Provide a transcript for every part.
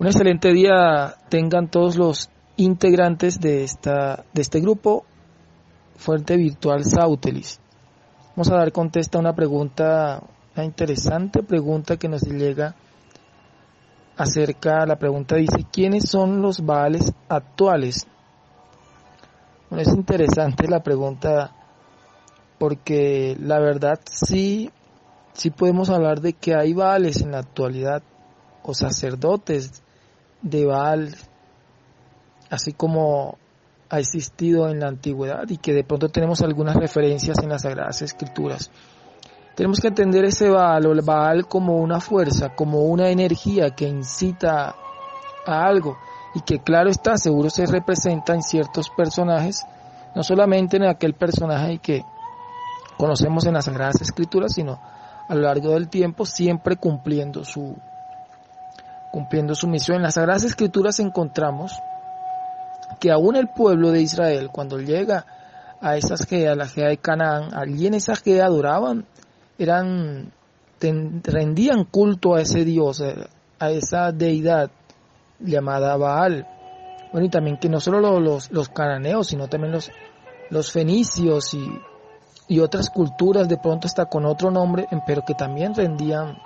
Un excelente día tengan todos los integrantes de, esta, de este grupo Fuente Virtual Sautelis. Vamos a dar contesta a una pregunta, una interesante pregunta que nos llega acerca, la pregunta dice, ¿quiénes son los Baales actuales? Bueno, es interesante la pregunta porque la verdad sí, sí podemos hablar de que hay Baales en la actualidad o sacerdotes de Baal, así como ha existido en la antigüedad y que de pronto tenemos algunas referencias en las Sagradas Escrituras. Tenemos que entender ese Baal o el Baal como una fuerza, como una energía que incita a algo y que claro está, seguro se representa en ciertos personajes, no solamente en aquel personaje que conocemos en las Sagradas Escrituras, sino a lo largo del tiempo siempre cumpliendo su, cumpliendo su misión. En las Sagradas Escrituras encontramos que aún el pueblo de Israel, cuando llega a esa Gea, la Gea de Canaán, allí en esa Gea adoraban, eran, rendían culto a ese Dios, eh, a esa deidad llamada Baal. Bueno, y también que no solo los, los cananeos, sino también los, los fenicios y, y otras culturas de pronto está con otro nombre, pero que también rendían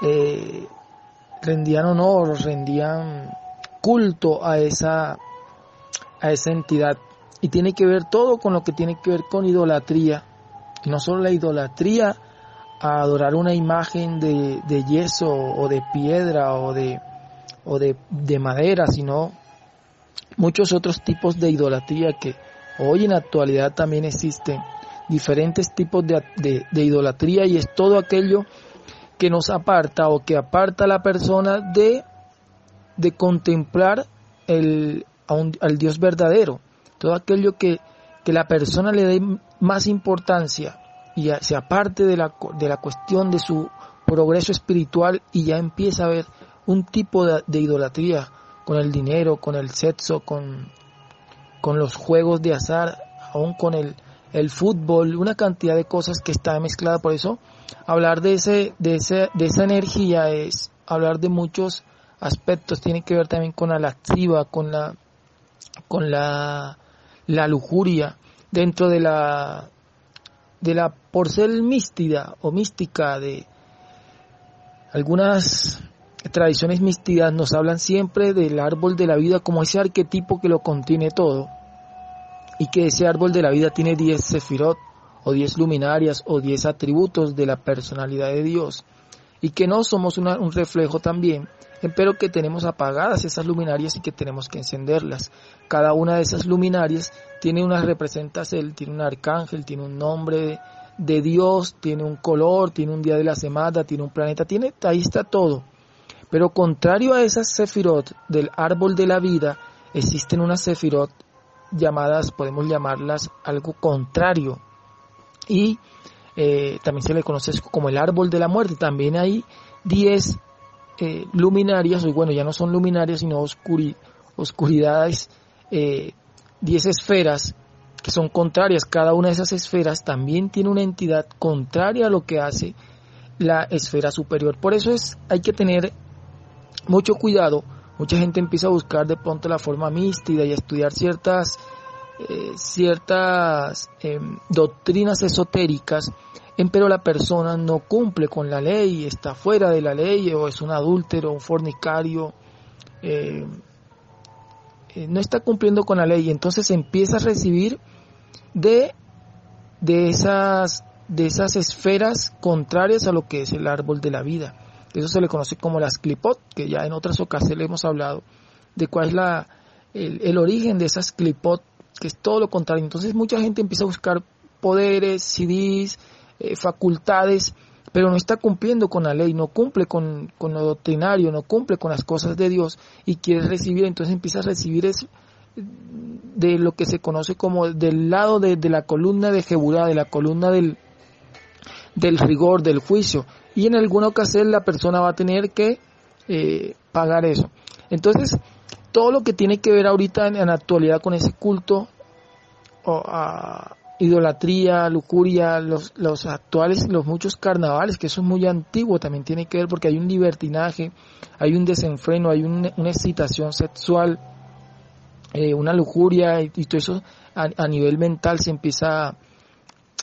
eh, rendían honor, rendían culto a esa, a esa entidad. Y tiene que ver todo con lo que tiene que ver con idolatría. no solo la idolatría a adorar una imagen de, de yeso o de piedra o de, o de, de madera, sino muchos otros tipos de idolatría que hoy en la actualidad también existen. Diferentes tipos de, de, de idolatría y es todo aquello que nos aparta o que aparta a la persona de, de contemplar el, al Dios verdadero. Todo aquello que, que la persona le dé más importancia y se aparte de la, de la cuestión de su progreso espiritual y ya empieza a ver un tipo de, idolatría con el dinero, con el sexo, con, con los juegos de azar, aún con el, el fútbol, una cantidad de cosas que está mezclada. Por eso hablar de, ese, de, ese, de esa energía es hablar de muchos aspectos, tiene que ver también con la laxiva, con la, con la, la lujuria, dentro de la, de la porcel místida o mística de algunas tradiciones místicas nos hablan siempre del árbol de la vida como ese arquetipo que lo contiene todo y que ese árbol de la vida tiene 10 sefirot o diez luminarias o diez atributos de la personalidad de Dios y que no somos un reflejo también, pero que tenemos apagadas esas luminarias y que tenemos que encenderlas. Cada una de esas luminarias tiene una representación, tiene un arcángel, tiene un nombre de Dios, tiene un color, tiene un día de la semana, tiene un planeta, tiene, ahí está todo. Pero contrario a esas sefirot del árbol de la vida, existen unas sefirot llamadas, podemos llamarlas algo contrario y eh, también se le conoce como el árbol de la muerte. También hay 10 eh, luminarias, y bueno, ya no son luminarias, sino oscuridades, 10 eh, esferas que son contrarias. Cada una de esas esferas también tiene una entidad contraria a lo que hace la esfera superior. Por eso es, hay que tener mucho cuidado. Mucha gente empieza a buscar de pronto la forma mística y a estudiar ciertas eh, ciertas em, doctrinas esotéricas, pero la persona no cumple con la ley, está fuera de la ley, o es un adúltero, un fornicario, eh, eh, no está cumpliendo con la ley, entonces empieza a recibir de, de, esas, de esas esferas contrarias a lo que es el árbol de la vida. Eso se le conoce como las clipot, que ya en otras ocasiones hemos hablado de cuál es la, el, el origen de esas clipot que es todo lo contrario. Entonces mucha gente empieza a buscar poderes, CDs, eh, facultades, pero no está cumpliendo con la ley, no cumple con, con, lo doctrinario, no cumple con las cosas de Dios y quiere recibir, entonces empieza a recibir es de lo que se conoce como del lado de, la columna de Jeburá, de la columna del, del rigor, del juicio. Y en alguna ocasión la persona va a tener que eh, pagar eso. Entonces, todo lo que tiene que ver ahorita en, la actualidad con ese culto idolatría, lujuria, los, los actuales, los muchos carnavales, que eso es muy antiguo, también tiene que ver porque hay un libertinaje, hay un desenfreno, hay una excitación sexual, eh, una lujuria y, todo eso a, nivel mental se empieza,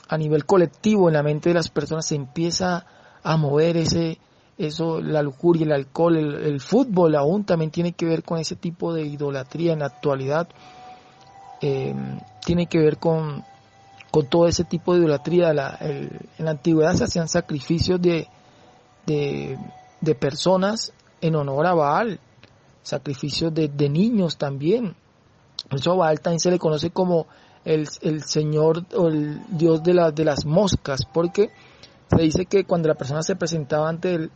a nivel colectivo en la mente de las personas se empieza a mover ese, eso, la lujuria, el alcohol, el, fútbol aún también tiene que ver con ese tipo de idolatría en la actualidad. Eh, tiene que ver con, con todo ese tipo de idolatría. La, en la antigüedad se hacían sacrificios de, de, personas en honor a Baal, sacrificios de, de niños también. Por eso a Baal también se le conoce como el, el señor o el dios de, la, de las moscas, porque se dice que cuando la persona se presentaba ante él,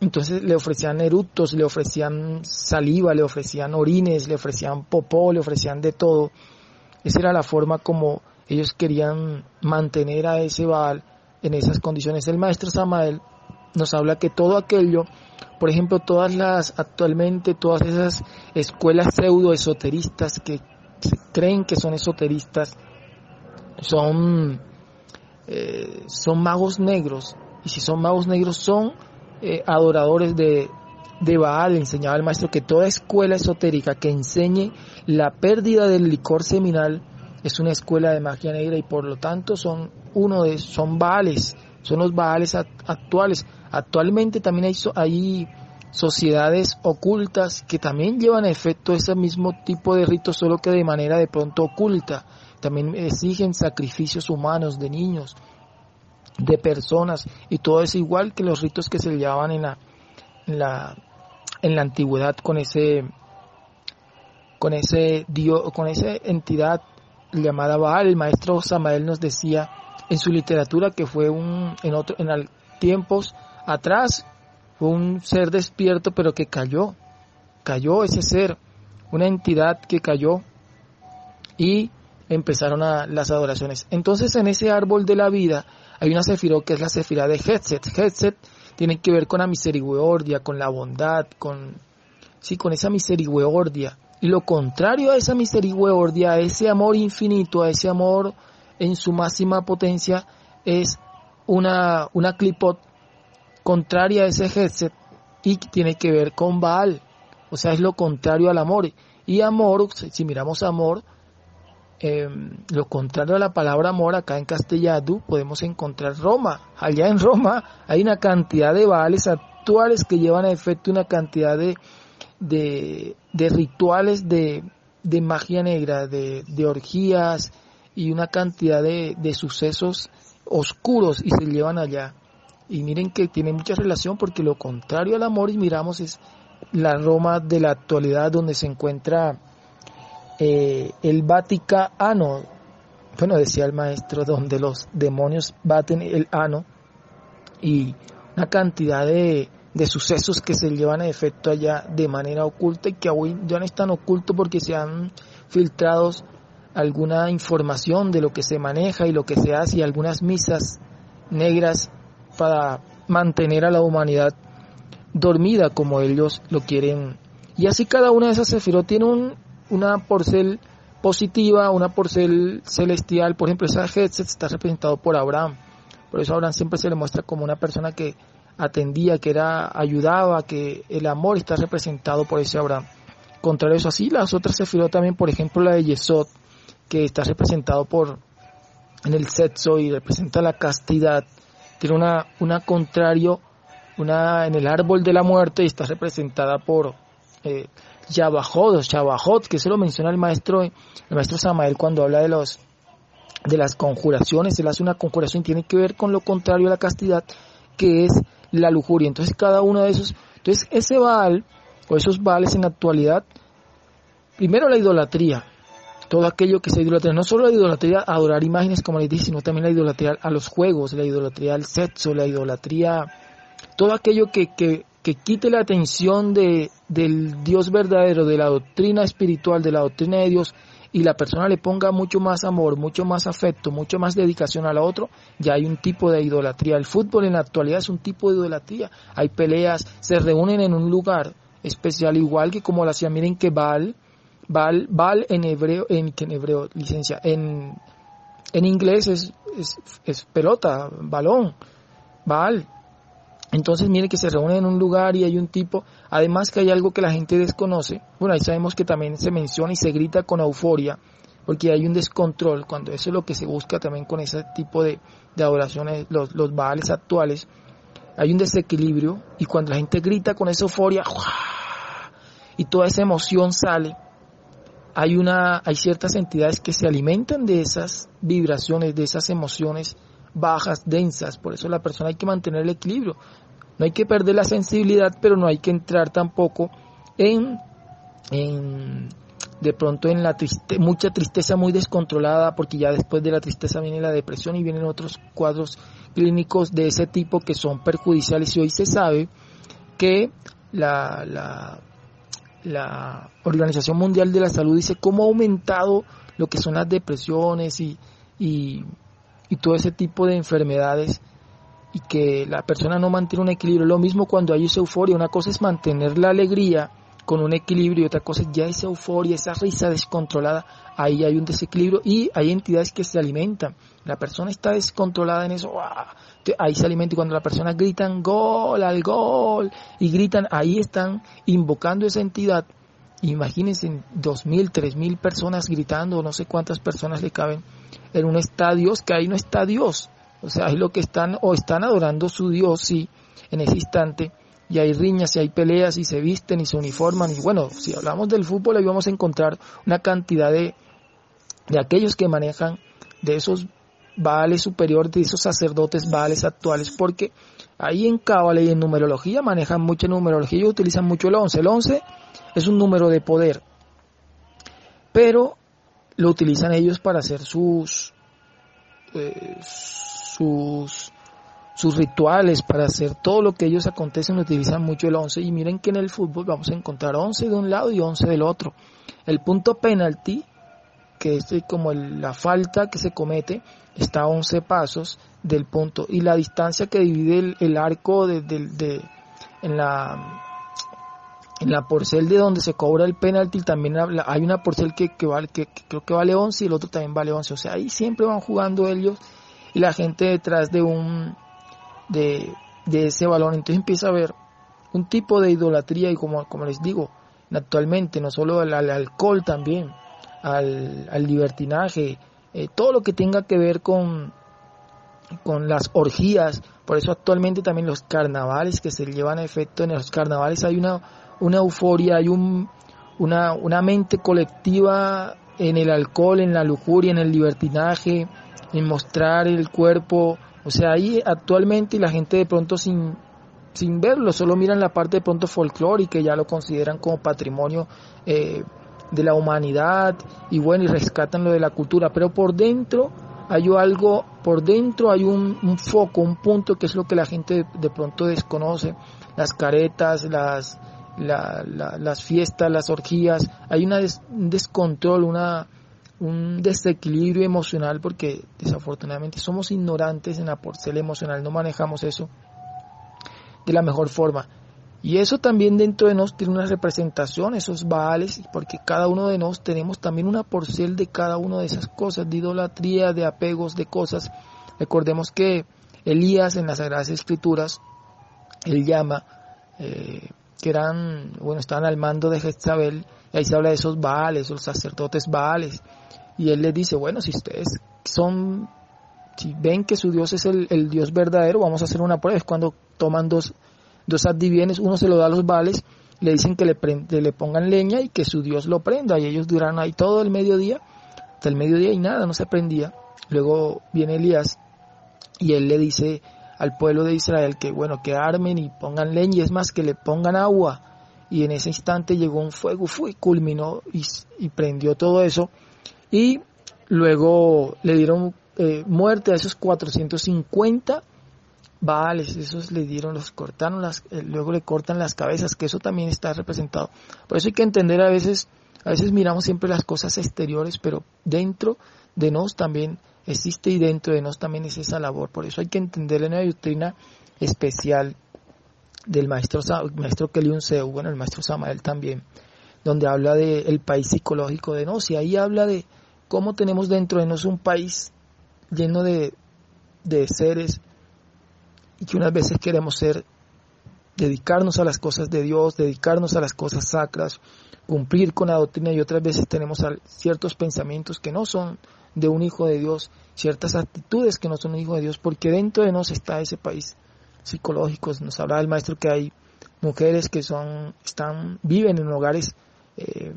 entonces le ofrecían eructos, le ofrecían saliva, le ofrecían orines, le ofrecían popó, le ofrecían de todo. Esa era la forma como ellos querían mantener a ese Baal en esas condiciones. El maestro Samael nos habla que todo aquello, por ejemplo, todas las, actualmente todas esas escuelas pseudo esoteristas que creen que son esoteristas, son, eh, son magos negros. Y si son magos negros, son eh, adoradores de, de Baal. Enseñaba el maestro que toda escuela esotérica que enseñe la pérdida del licor seminal es una escuela de magia negra y por lo tanto son uno de son Baales, son los Baales actuales. Actualmente también hay, hay sociedades ocultas que también llevan a efecto ese mismo tipo de ritos, solo que de manera de pronto oculta. También exigen sacrificios humanos de niños, de personas y todo es igual que los ritos que se llevaban en la, en la, en la antigüedad con ese con ese dios, con esa entidad llamada Baal. El maestro Samael nos decía en su literatura que fue un en otro en tiempos atrás fue un ser despierto pero que cayó, cayó ese ser, una entidad que cayó y empezaron a, las adoraciones. Entonces en ese árbol de la vida hay una sefirot que es la sefirá de Hetset. Hetset tiene que ver con la misericordia, con la bondad, con, sí, con esa misericordia. Y lo contrario a esa misericordia, a ese amor infinito, a ese amor en su máxima potencia, es una, una clipot contraria a ese Hetset y tiene que ver con Baal. O sea, es lo contrario al amor. Y amor, si miramos amor, eh, lo contrario a la palabra amor, acá en castellano podemos encontrar Roma. Allá en Roma hay una cantidad de baales actuales que llevan a efecto una cantidad de, de, rituales de, de, magia negra, de, orgías y una cantidad de sucesos oscuros y se llevan allá. Y miren que tiene mucha relación porque lo contrario al amor y miramos es la Roma de la actualidad donde se encuentra eh, el Vaticano, bueno, decía el maestro, donde los demonios baten el ano y una cantidad de, de sucesos que se llevan a efecto allá de manera oculta y que aún ya no están ocultos porque se han filtrado alguna información de lo que se maneja y lo que se hace y algunas misas negras para mantener a la humanidad dormida como ellos lo quieren. Y así cada una de esas sefirot tiene un, una porcel positiva, una porcel celestial, por ejemplo, esa Hetset está representado por Abraham, por eso Abraham siempre se le muestra como una persona que atendía, que era, ayudaba, que el amor está representado por ese Abraham. Contrario a eso, así las otras se también, por ejemplo, la de Yesod, que está representado por, en el sexo y representa la castidad, tiene una, una contrario, una en el árbol de la muerte y está representada por eh, Yabajot, Shabajot, que se lo menciona el maestro, el maestro Samael cuando habla de los de las conjuraciones, él hace una conjuración tiene que ver con lo contrario a la castidad, que es la lujuria. Entonces cada uno de esos, entonces ese Baal o esos Baales en actualidad, primero la idolatría, todo aquello que se idolatría, no solo la idolatría a adorar imágenes como les dije, sino también la idolatría a los juegos, la idolatría al sexo, la idolatría, todo aquello que, que que quite la atención de, del Dios verdadero, de la doctrina espiritual, de la doctrina de Dios, y la persona le ponga mucho más amor, mucho más afecto, mucho más dedicación a la otro, ya hay un tipo de idolatría. El fútbol en la actualidad es un tipo de idolatría. Hay peleas, se reúnen en un lugar especial, igual que como lo hacía, miren que Baal, Baal, Baal en hebreo, en, en hebreo, licencia, en, en inglés es, es, es pelota, balón, Baal. Entonces mire que se reúnen en un lugar y hay un tipo, además que hay algo que la gente desconoce, bueno ahí sabemos que también se menciona y se grita con euforia, porque hay un descontrol, cuando eso es lo que se busca también con ese tipo de, de adoraciones, los, los baales actuales, hay un desequilibrio y cuando la gente grita con esa euforia y toda esa emoción sale, hay una, hay ciertas entidades que se alimentan de esas vibraciones, de esas emociones bajas, densas, por eso la persona hay que mantener el equilibrio. No hay que perder la sensibilidad, pero no hay que entrar tampoco en, en de pronto en la triste, mucha tristeza muy descontrolada, porque ya después de la tristeza viene la depresión y vienen otros cuadros clínicos de ese tipo que son perjudiciales y hoy se sabe que la, la, la Organización Mundial de la Salud dice cómo ha aumentado lo que son las depresiones y, y, y todo ese tipo de enfermedades y que la persona no mantiene un equilibrio. Lo mismo cuando hay esa euforia, una cosa es mantener la alegría con un equilibrio y otra cosa es ya esa euforia, esa risa descontrolada, ahí hay un desequilibrio y hay entidades que se alimentan. La persona está descontrolada en eso, ahí se alimenta y cuando la persona gritan gol al gol y gritan, ahí están invocando esa entidad. Imagínense dos mil, tres mil personas gritando, no sé cuántas personas le caben en un estadio, que ahí no está Dios. O sea, ahí lo que están, o están adorando su Dios, sí, en ese instante, y hay riñas y hay peleas y se visten y se uniforman y bueno, si hablamos del fútbol ahí vamos a encontrar una cantidad de, de aquellos que manejan de esos vales superiores, de esos sacerdotes vales actuales, porque ahí en Cábala y en numerología manejan mucha numerología y utilizan mucho el 11. El 11 es un número de poder, pero lo utilizan ellos para hacer sus, eh, sus sus rituales, para hacer todo lo que ellos acontecen, utilizan mucho el 11. Y miren que en el fútbol vamos a encontrar 11 de un lado y 11 del otro. El punto penalti, que es como la falta que se comete, está a 11 pasos del punto. Y la distancia que divide el, arco de, en la en la porcel de donde se cobra el penalti también hay una porcel que, que, vale, que, creo que vale 11 y el otro también vale 11. O sea, ahí siempre van jugando ellos y la gente detrás de un, de, ese balón. Entonces empieza a haber un tipo de idolatría y como, como les digo, actualmente no solo al, alcohol también, al, al libertinaje, eh, todo lo que tenga que ver con, con las orgías. Por eso actualmente también los carnavales que se llevan a efecto en los carnavales hay una, una euforia, hay un, una, una mente colectiva en el alcohol, en la lujuria, en el libertinaje, en mostrar el cuerpo. O sea, ahí actualmente la gente de pronto sin, sin verlo, solo miran la parte de pronto folclórica y ya lo consideran como patrimonio eh, de la humanidad y bueno, y rescatan lo de la cultura, pero por dentro hay algo, por dentro hay un, foco, un punto que es lo que la gente de, pronto desconoce, las caretas, las, las fiestas, las orgías, hay una un descontrol, una, un desequilibrio emocional porque desafortunadamente somos ignorantes en la porcela emocional, no manejamos eso de la mejor forma. Y eso también dentro de nos tiene una representación, esos baales, porque cada uno de nosotros tenemos también una porcel de cada una de esas cosas, de idolatría, de apegos, de cosas. Recordemos que Elías en las Sagradas Escrituras, él llama, eh, que eran, bueno, estaban al mando de Jezabel, y ahí se habla de esos baales, los sacerdotes baales, y él les dice, bueno, si ustedes son, si ven que su Dios es el, Dios verdadero, vamos a hacer una prueba. Es cuando toman dos, dos adivienes, uno se lo da a los vales, le dicen que le, le pongan leña y que su Dios lo prenda. Y ellos duran ahí todo el mediodía, hasta el mediodía y nada, no se prendía. Luego viene Elías y él le dice al pueblo de Israel que bueno, que armen y pongan leña, y es más que le pongan agua. Y en ese instante llegó un fuego, fue, culminó y, y prendió todo eso y luego le dieron eh, muerte a esos 450 vales, esos le dieron, los cortaron, las, eh, luego le cortan las cabezas, que eso también está representado. Por eso hay que entender a veces, a veces miramos siempre las cosas exteriores, pero dentro de nos también existe y dentro de nos también es esa labor. Por eso hay que entender la doctrina especial del maestro, maestro Keliun Seu, bueno, el maestro Samael también donde habla del país psicológico de Nos, y ahí habla de cómo tenemos dentro de nosotros un país lleno de, de seres y que unas veces queremos ser, dedicarnos a las cosas de Dios, dedicarnos a las cosas sacras, cumplir con la doctrina y otras veces tenemos ciertos pensamientos que no son de un hijo de Dios, ciertas actitudes que no son un hijo de Dios, porque dentro de nos está ese país psicológico. Nos habla el maestro que hay mujeres que son, están, viven en hogares eh,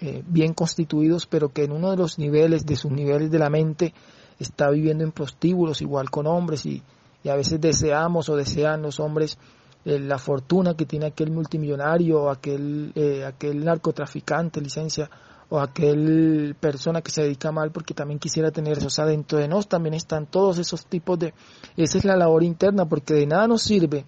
eh, bien constituidos, pero que en uno de los niveles, de sus niveles de la mente, está viviendo en prostíbulos igual con hombres y, y a veces deseamos o desean los hombres eh, la fortuna que tiene aquel multimillonario aquel, eh, aquel narcotraficante, licencia, o aquel persona que se dedica mal porque también quisiera tener eso. O sea, dentro de nos también están todos esos tipos de... Esa es la labor interna porque de nada nos sirve.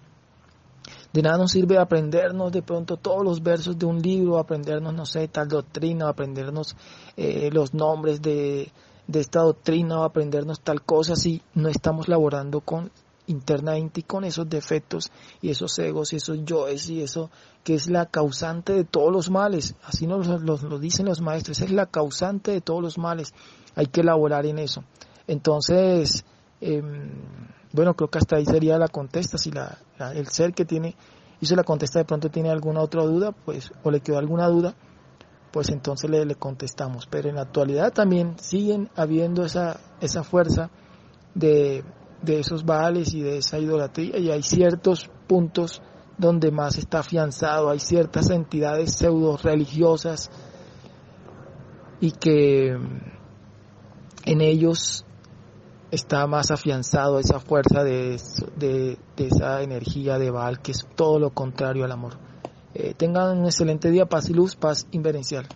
De nada nos sirve aprendernos de pronto todos los versos de un libro, aprendernos, no sé, tal doctrina, aprendernos eh, los nombres de, de esta doctrina o aprendernos tal cosa si no estamos laborando con internamente y con esos defectos y esos egos y esos yoes y eso que es la causante de todos los males, así nos lo, dicen los maestros, es la causante de todos los males, hay que elaborar en eso. Entonces, em, bueno, creo que hasta ahí sería la contesta, si la, el ser que tiene, hizo la contesta de pronto tiene alguna otra duda, pues, o le quedó alguna duda, pues entonces le, le contestamos. Pero en la actualidad también siguen habiendo esa, esa fuerza de de esos vales y de esa idolatría y hay ciertos puntos donde más está afianzado, hay ciertas entidades pseudo religiosas y que en ellos está más afianzado esa fuerza de, de, esa energía de Baal que es todo lo contrario al amor. Eh, tengan un excelente día, paz y luz, paz inverencial.